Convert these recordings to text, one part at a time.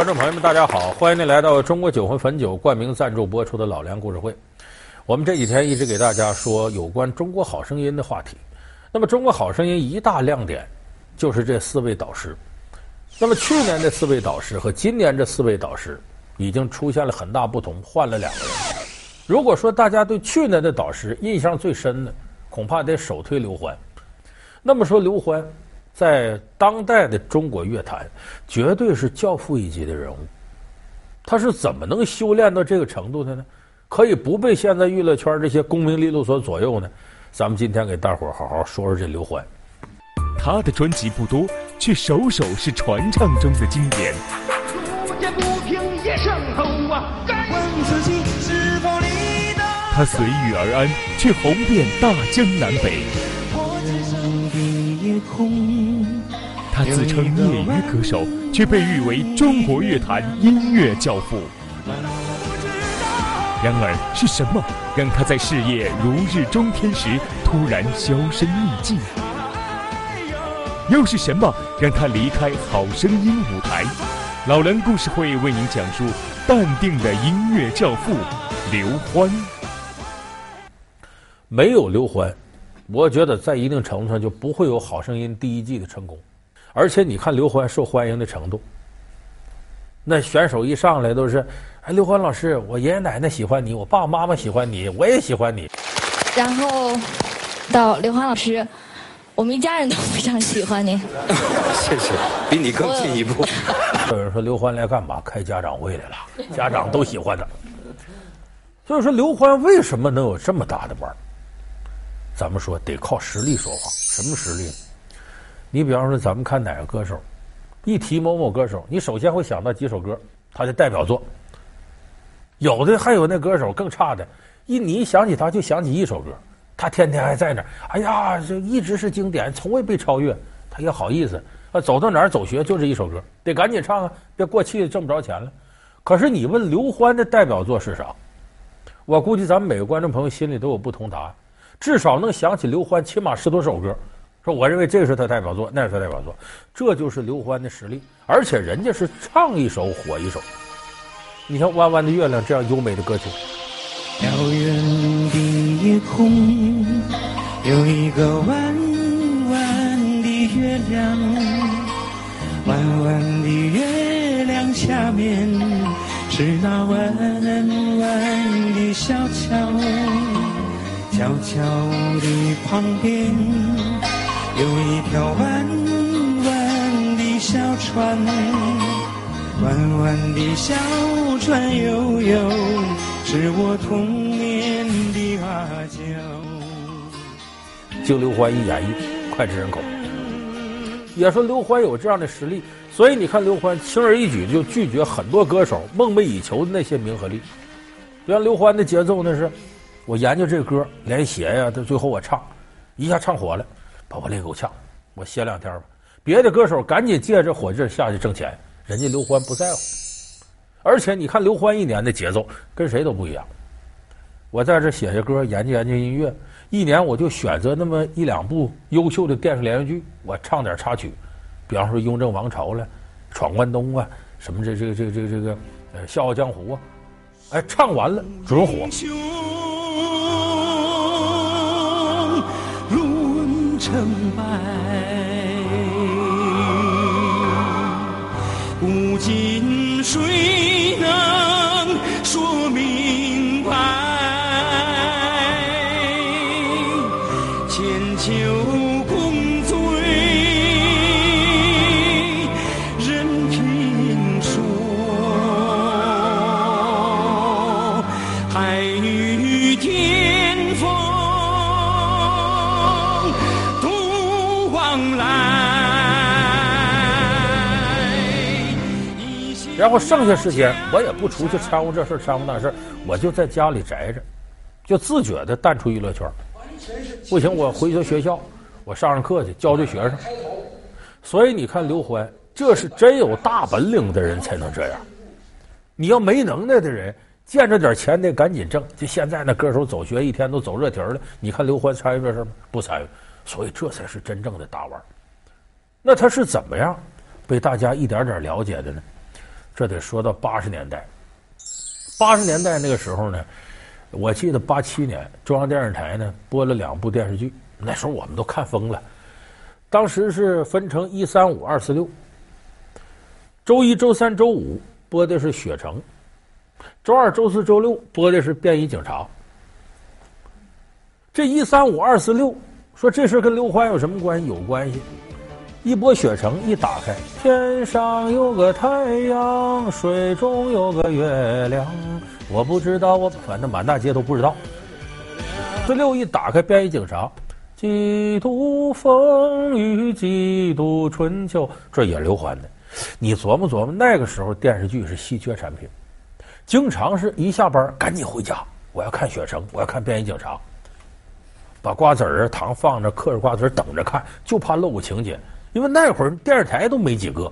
观众朋友们，大家好！欢迎您来到中国酒魂汾酒冠名赞助播出的《老梁故事会》。我们这几天一直给大家说有关《中国好声音》的话题。那么，《中国好声音》一大亮点就是这四位导师。那么，去年的四位导师和今年这四位导师已经出现了很大不同，换了两个人。如果说大家对去年的导师印象最深的，恐怕得首推刘欢。那么说刘欢。在当代的中国乐坛，绝对是教父一级的人物。他是怎么能修炼到这个程度的呢？可以不被现在娱乐圈这些功名利禄所左右呢？咱们今天给大伙儿好好说说这刘欢。他的专辑不多，却首首是传唱中的经典。他随遇而安，却红遍大江南北。他自称业余歌手，却被誉为中国乐坛音乐教父。然而，是什么让他在事业如日中天时突然销声匿迹？又是什么让他离开好声音舞台？老梁故事会为您讲述淡定的音乐教父刘欢。没有刘欢。我觉得在一定程度上就不会有《好声音》第一季的成功，而且你看刘欢受欢迎的程度，那选手一上来都是，哎，刘欢老师，我爷爷奶奶喜欢你，我爸爸妈妈喜欢你，我也喜欢你。然后到刘欢老师，我们一家人都非常喜欢你。谢谢，比你更进一步。有人说刘欢来干嘛？开家长会来了，家长都喜欢他。所以说刘欢为什么能有这么大的腕？咱们说得靠实力说话，什么实力？你比方说，咱们看哪个歌手，一提某某歌手，你首先会想到几首歌，他的代表作。有的还有那歌手更差的，一你一想起他就想起一首歌，他天天还在那，哎呀，这一直是经典，从未被超越，他也好意思啊？走到哪儿走学就这一首歌，得赶紧唱啊，别过气挣不着钱了。可是你问刘欢的代表作是啥？我估计咱们每个观众朋友心里都有不同答案。至少能想起刘欢起码十多首歌，说我认为这是他代表作，那是他代表作，这就是刘欢的实力。而且人家是唱一首火一首。你像《弯弯的月亮》这样优美的歌曲。遥远的夜空有一个弯弯的月亮，弯弯的月亮下面是那弯弯的小桥。小桥的旁边有一条弯弯的小船，弯弯的小船悠悠，是我童年的阿娇。经刘欢一演绎，脍炙人口。也说刘欢有这样的实力，所以你看刘欢轻而易举就拒绝很多歌手梦寐以求的那些名和利。比方刘欢的节奏那是。我研究这歌，连写呀，到最后我唱，一下唱火了，把我累够呛，我歇两天吧。别的歌手赶紧借着火劲下去挣钱，人家刘欢不在乎。而且你看刘欢一年的节奏跟谁都不一样。我在这写写歌，研究研究音乐，一年我就选择那么一两部优秀的电视连续剧，我唱点插曲，比方说《雍正王朝》了，《闯关东》啊，什么这这个这个这个这个呃《笑傲江湖》啊，哎，唱完了准火。成败，古今谁能然后剩下时间，我也不出去掺和这事掺和那事我就在家里宅着，就自觉的淡出娱乐圈。不行，我回去学校，我上上课去教教学生。所以你看刘欢，这是真有大本领的人才能这样。你要没能耐的人，见着点钱得赶紧挣。就现在那歌手走学，一天都走热题了。你看刘欢参与这事吗？不参与。所以这才是真正的大腕。那他是怎么样被大家一点点了解的呢？这得说到八十年代。八十年代那个时候呢，我记得八七年中央电视台呢播了两部电视剧，那时候我们都看疯了。当时是分成一三五二四六，周一、周三、周五播的是《雪城》，周二、周四、周六播的是《便衣警察》。这一三五二四六，说这事跟刘欢有什么关系？有关系。一播《雪城》，一打开，天上有个太阳，水中有个月亮。我不知道，我反正满大街都不知道。这六一打开，《便衣警察》。几度风雨几度春秋，这也刘欢的。你琢磨琢磨，那个时候电视剧是稀缺产品，经常是一下班赶紧回家，我要看《雪城》，我要看《便衣警察》，把瓜子儿糖放着，嗑着瓜子儿等着看，就怕漏个情节。因为那会儿电视台都没几个，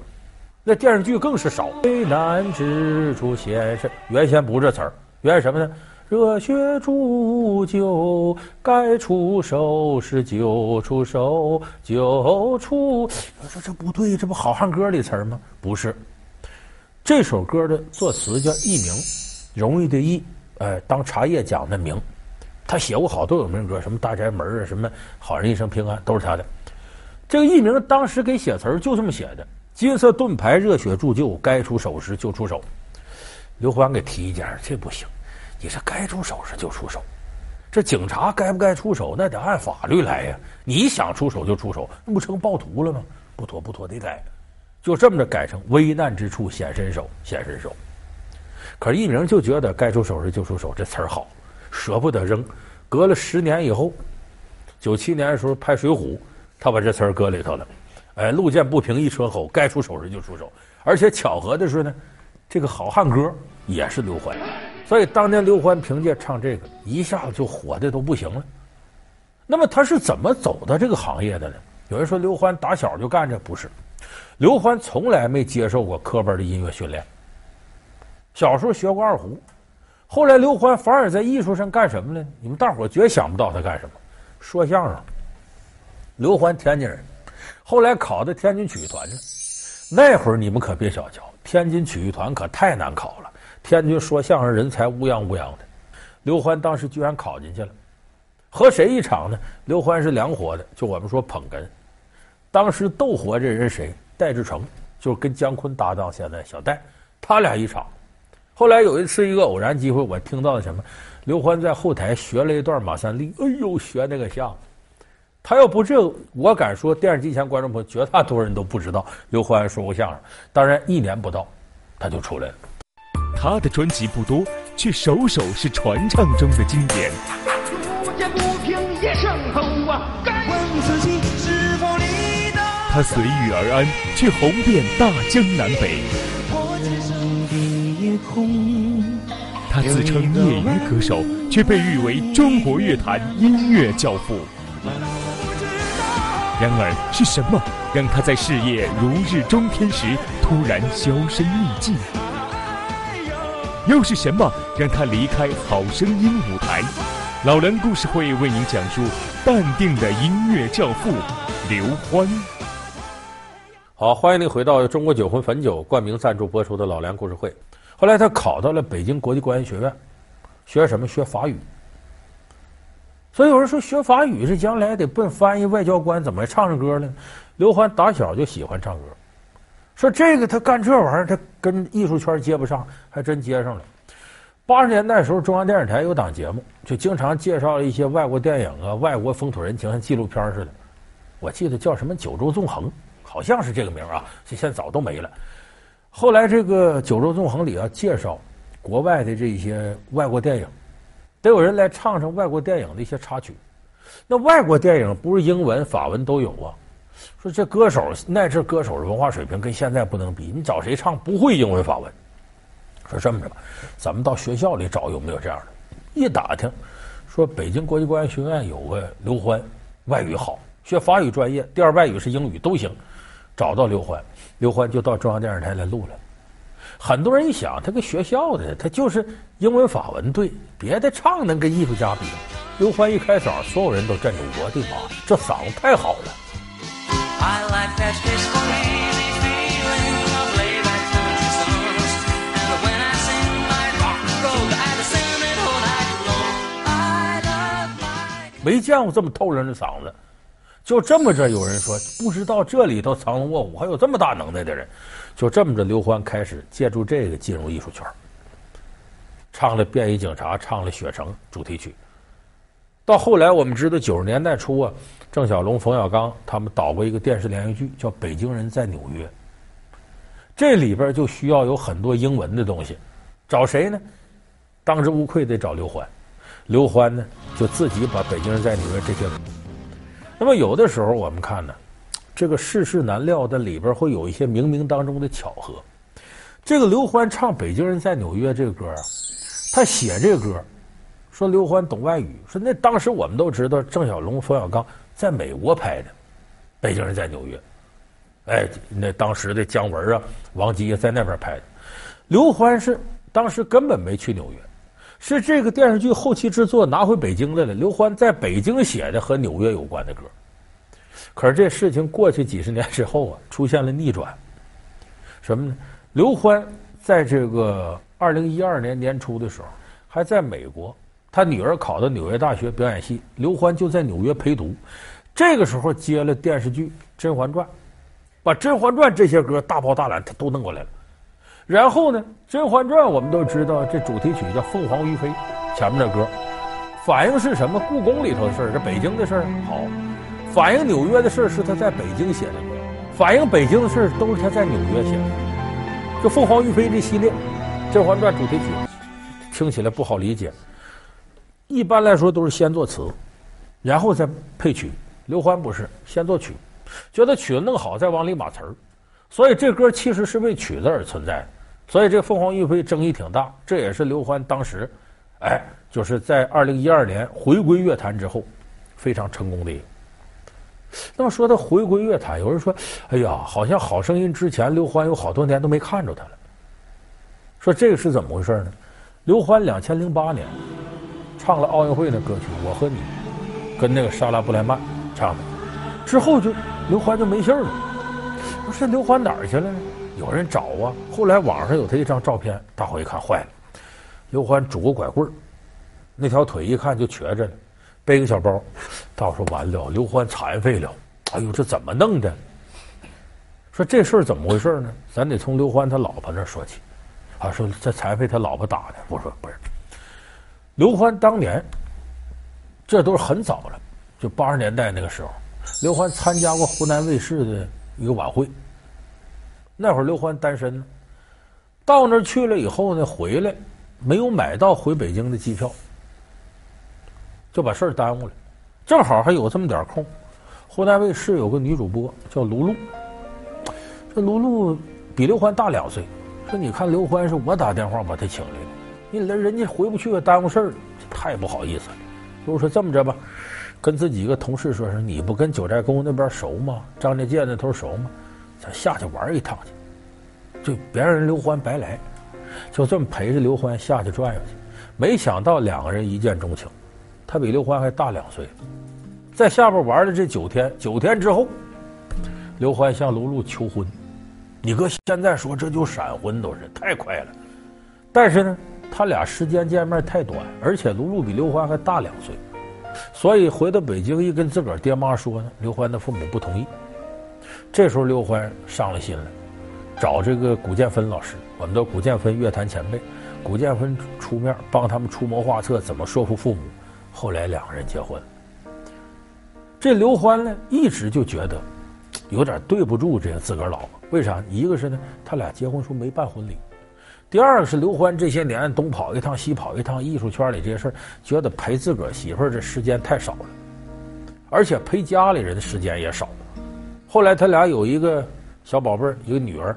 那电视剧更是少。危难之处显身，原先不是这词儿，原来什么呢？热血铸就，该出手时就出手，就出。我说这不对，这不好汉歌里词儿吗？不是，这首歌的作词叫佚名，容易的易，呃，当茶叶讲的名。他写过好多有名歌，什么大宅门啊，什么好人一生平安，都是他的。这个艺名当时给写词儿就这么写的：金色盾牌，热血铸就，该出手时就出手。刘欢给提意见，这不行。你这该出手时就出手，这警察该不该出手？那得按法律来呀！你想出手就出手，那不成暴徒了吗？不妥不妥，得改，就这么着改成危难之处显身手，显身手。可是艺名就觉得该出手时就出手这词儿好，舍不得扔。隔了十年以后，九七年的时候拍《水浒》，他把这词儿搁里头了。哎，路见不平一声吼，该出手时就出手。而且巧合的是呢，这个好汉歌也是刘欢。所以当年刘欢凭借唱这个，一下子就火的都不行了。那么他是怎么走到这个行业的呢？有人说刘欢打小就干这，不是。刘欢从来没接受过科班的音乐训练。小时候学过二胡，后来刘欢反而在艺术上干什么呢？你们大伙绝想不到他干什么，说相声。刘欢天津人，后来考的天津曲艺团去。那会儿你们可别小瞧，天津曲艺团可太难考了。天津说相声人才乌泱乌泱的，刘欢当时居然考进去了，和谁一场呢？刘欢是两伙的，就我们说捧哏。当时斗活这人谁？戴志成，就是跟姜昆搭档，现在小戴，他俩一场。后来有一次一个偶然机会，我听到了什么？刘欢在后台学了一段马三立，哎呦，学那个像。他要不这，我敢说电视机前观众朋友绝大多数人都不知道刘欢说过相声。当然，一年不到，他就出来了。他的专辑不多，却首首是传唱中的经典。他随遇而安，却红遍大江南北。他自称业余歌手，却被誉为中国乐坛音乐教父。然而，是什么让他在事业如日中天时突然销声匿迹？又是什么让他离开《好声音》舞台？老梁故事会为您讲述淡定的音乐教父刘欢。好，欢迎您回到中国酒魂汾酒冠名赞助播出的老梁故事会。后来他考到了北京国际关系学院，学什么？学法语。所以有人说学法语是将来得奔翻译、外交官，怎么还唱上歌呢？刘欢打小就喜欢唱歌。说这个他干这玩意儿，他跟艺术圈接不上，还真接上了。八十年代时候，中央电视台有档节目，就经常介绍一些外国电影啊、外国风土人情，像纪录片似的。我记得叫什么《九州纵横》，好像是这个名啊，这现在早都没了。后来这个《九州纵横》里啊，介绍国外的这些外国电影，得有人来唱唱外国电影的一些插曲。那外国电影不是英文、法文都有啊？说这歌手那阵歌手的文化水平跟现在不能比，你找谁唱不会英文法文？说这么着吧，咱们到学校里找有没有这样的？一打听，说北京国际关系学院有个刘欢，外语好，学法语专业，第二外语是英语都行。找到刘欢，刘欢就到中央电视台来录了。很多人一想，他跟学校的，他就是英文法文，对，别的唱能跟艺术家比。刘欢一开嗓，所有人都震住，我的妈，这嗓子太好了。没见过这么透亮的嗓子，就这么着有人说，不知道这里头藏龙卧虎，还有这么大能耐的人。就这么着，刘欢开始借助这个进入艺术圈，唱了《便衣警察》，唱了《雪城》主题曲。到后来，我们知道九十年代初啊，郑晓龙、冯小刚他们导过一个电视连续剧，叫《北京人在纽约》。这里边就需要有很多英文的东西，找谁呢？当之无愧得找刘欢。刘欢呢，就自己把《北京人在纽约》这些。那么有的时候我们看呢，这个世事难料的里边会有一些冥冥当中的巧合。这个刘欢唱《北京人在纽约》这个歌啊，他写这个歌，说刘欢懂外语，说那当时我们都知道郑晓龙、冯小刚在美国拍的《北京人在纽约》，哎，那当时的姜文啊、王姬在那边拍的，刘欢是当时根本没去纽约。是这个电视剧后期制作拿回北京来了。刘欢在北京写的和纽约有关的歌，可是这事情过去几十年之后啊，出现了逆转。什么呢？刘欢在这个二零一二年年初的时候，还在美国，他女儿考到纽约大学表演系，刘欢就在纽约陪读。这个时候接了电视剧《甄嬛传》，把《甄嬛传》这些歌大包大揽，他都弄过来了。然后呢，《甄嬛传》我们都知道，这主题曲叫《凤凰于飞》，前面的歌反映是什么？故宫里头的事儿，这北京的事儿好；反映纽约的事儿是他在北京写的；反映北京的事儿都是他在纽约写的。这《凤凰于飞》这系列，《甄嬛传》主题曲听起来不好理解。一般来说都是先作词，然后再配曲。刘欢不是先作曲，觉得曲子弄好再往里码词儿，所以这歌其实是为曲子而存在的。所以这凤凰于飞争议挺大，这也是刘欢当时，哎，就是在二零一二年回归乐坛之后，非常成功的一个。那么说他回归乐坛，有人说：“哎呀，好像好声音之前，刘欢有好多年都没看着他了。”说这个是怎么回事呢？刘欢两千零八年唱了奥运会的歌曲《我和你》，跟那个莎拉布莱曼唱的，之后就刘欢就没信了。不是刘欢哪儿去了呢？有人找啊，后来网上有他一张照片，大伙一看坏了，刘欢拄个拐棍儿，那条腿一看就瘸着呢，背个小包，到时候完了，刘欢残废了，哎呦，这怎么弄的？说这事儿怎么回事呢？咱得从刘欢他老婆那说起。啊，说这残废他老婆打的，我说不是，刘欢当年，这都是很早了，就八十年代那个时候，刘欢参加过湖南卫视的一个晚会。那会儿刘欢单身呢，到那儿去了以后呢，回来没有买到回北京的机票，就把事儿耽误了。正好还有这么点空，湖南卫视有个女主播叫卢璐，这卢璐比刘欢大两岁。说你看刘欢是我打电话把他请来的，你来人家回不去，耽误事儿，太不好意思了。就说这么着吧，跟自己一个同事说说，你不跟九寨沟那边熟吗？张家界那头熟吗？咱下去玩一趟去，就别让人刘欢白来，就这么陪着刘欢下去转悠去。没想到两个人一见钟情，他比刘欢还大两岁，在下边玩了这九天，九天之后，刘欢向卢璐求婚。你哥现在说这就闪婚都是太快了，但是呢，他俩时间见面太短，而且卢璐比刘欢还大两岁，所以回到北京一跟自个儿爹妈说呢，刘欢的父母不同意。这时候刘欢伤了心了，找这个古建芬老师，我们的古建芬乐坛前辈，古建芬出面帮他们出谋划策，怎么说服父母。后来两个人结婚。这刘欢呢，一直就觉得 有点对不住这个自个儿老婆。为啥？一个是呢，他俩结婚时候没办婚礼；第二个是刘欢这些年东跑一趟西跑一趟，艺术圈里这些事儿，觉得陪自个儿媳妇儿这时间太少了，而且陪家里人的时间也少。后来他俩有一个小宝贝儿，一个女儿。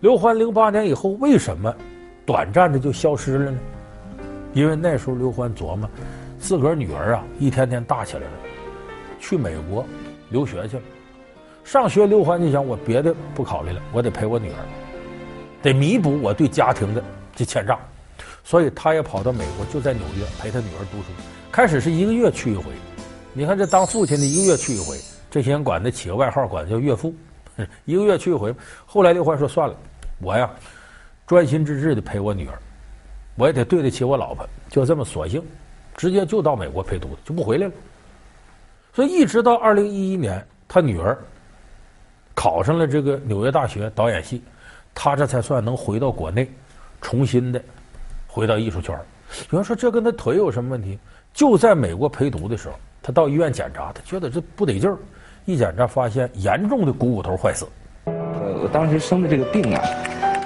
刘欢零八年以后为什么短暂的就消失了呢？因为那时候刘欢琢磨，自个儿女儿啊一天天大起来了，去美国留学去了。上学，刘欢就想我别的不考虑了，我得陪我女儿，得弥补我对家庭的这欠账，所以他也跑到美国，就在纽约陪他女儿读书。开始是一个月去一回，你看这当父亲的一个月去一回。这些人管他起个外号，管他叫岳父，一个月去一回。后来刘欢说：“算了，我呀，专心致志的陪我女儿，我也得对得起我老婆，就这么索性，直接就到美国陪读，就不回来了。所以一直到二零一一年，他女儿考上了这个纽约大学导演系，他这才算能回到国内，重新的回到艺术圈。有人说这跟他腿有什么问题？就在美国陪读的时候，他到医院检查，他觉得这不得劲儿，一检查发现严重的股骨头坏死。呃，我当时生的这个病啊，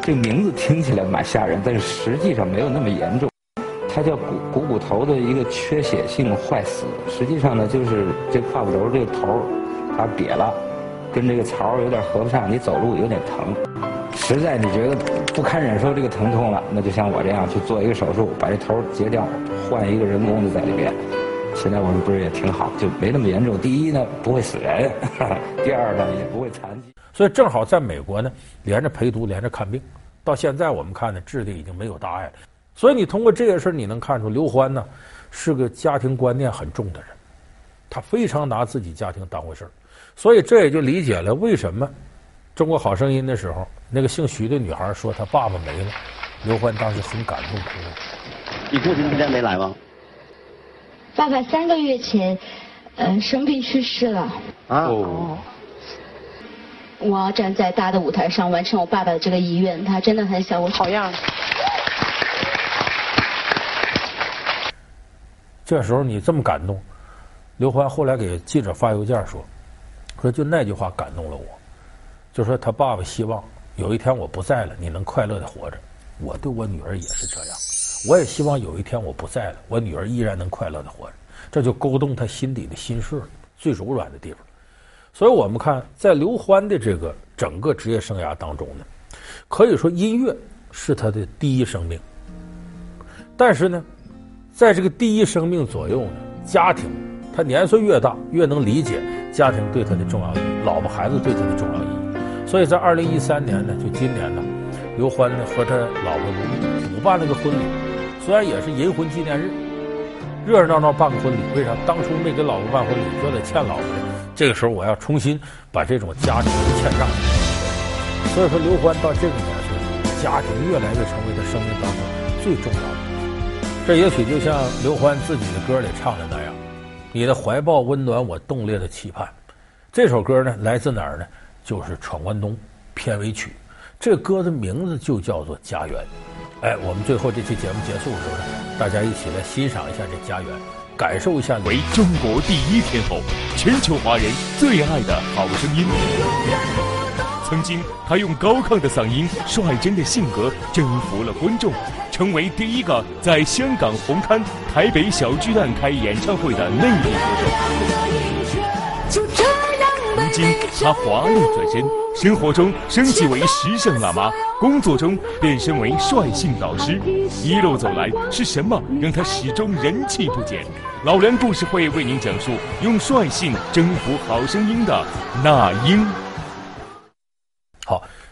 这个名字听起来蛮吓人，但是实际上没有那么严重。它叫股股骨头的一个缺血性坏死，实际上呢，就是这胯骨轴这个头它瘪了，跟这个槽有点合不上，你走路有点疼。实在你觉得不堪忍受这个疼痛了，那就像我这样去做一个手术，把这头截掉，换一个人工的在里边。现在我们不是也挺好，就没那么严重。第一呢，不会死人；第二呢，也不会残疾。所以正好在美国呢，连着陪读，连着看病，到现在我们看呢，治的已经没有大碍了。所以你通过这个事儿，你能看出刘欢呢是个家庭观念很重的人，他非常拿自己家庭当回事儿，所以这也就理解了为什么《中国好声音》的时候，那个姓徐的女孩说她爸爸没了，刘欢当时很感动哭了。你父亲今天没来吗？爸爸三个月前，呃，生病去世了。啊哦。我要站在大的舞台上完成我爸爸的这个遗愿，他真的很想我。好样。这时候你这么感动，刘欢后来给记者发邮件说：“说就那句话感动了我，就说他爸爸希望有一天我不在了，你能快乐的活着。我对我女儿也是这样，我也希望有一天我不在了，我女儿依然能快乐的活着。这就勾动他心底的心事，最柔软的地方。所以我们看，在刘欢的这个整个职业生涯当中呢，可以说音乐是他的第一生命，但是呢。”在这个第一生命左右呢，家庭，他年岁越大，越能理解家庭对他的重要意义，老婆孩子对他的重要意义。所以在二零一三年呢，就今年呢，刘欢呢和他老婆补办了个婚礼，虽然也是银婚纪念日，热热闹闹办个婚礼。为啥？当初没给老婆办婚礼，觉得欠老婆的。这个时候我要重新把这种家庭的欠账。所以说，刘欢到这个年岁，家庭越来越成为他生命当中最重要的。这也许就像刘欢自己的歌里唱的那样，你的怀抱温暖我冻裂的期盼。这首歌呢，来自哪儿呢？就是《闯关东》片尾曲。这歌的名字就叫做《家园》。哎，我们最后这期节目结束的时候呢，大家一起来欣赏一下这《家园》，感受一下为中国第一天后，全球华人最爱的好声音。曾经，他用高亢的嗓音、率真的性格征服了观众。成为第一个在香港红磡、台北小巨蛋开演唱会的内地歌手。如今他华丽转身，生活中升级为时尚辣妈，工作中变身为率性导师。一路走来，是什么让他始终人气不减？老梁故事会为您讲述用率性征服好声音的那英。好。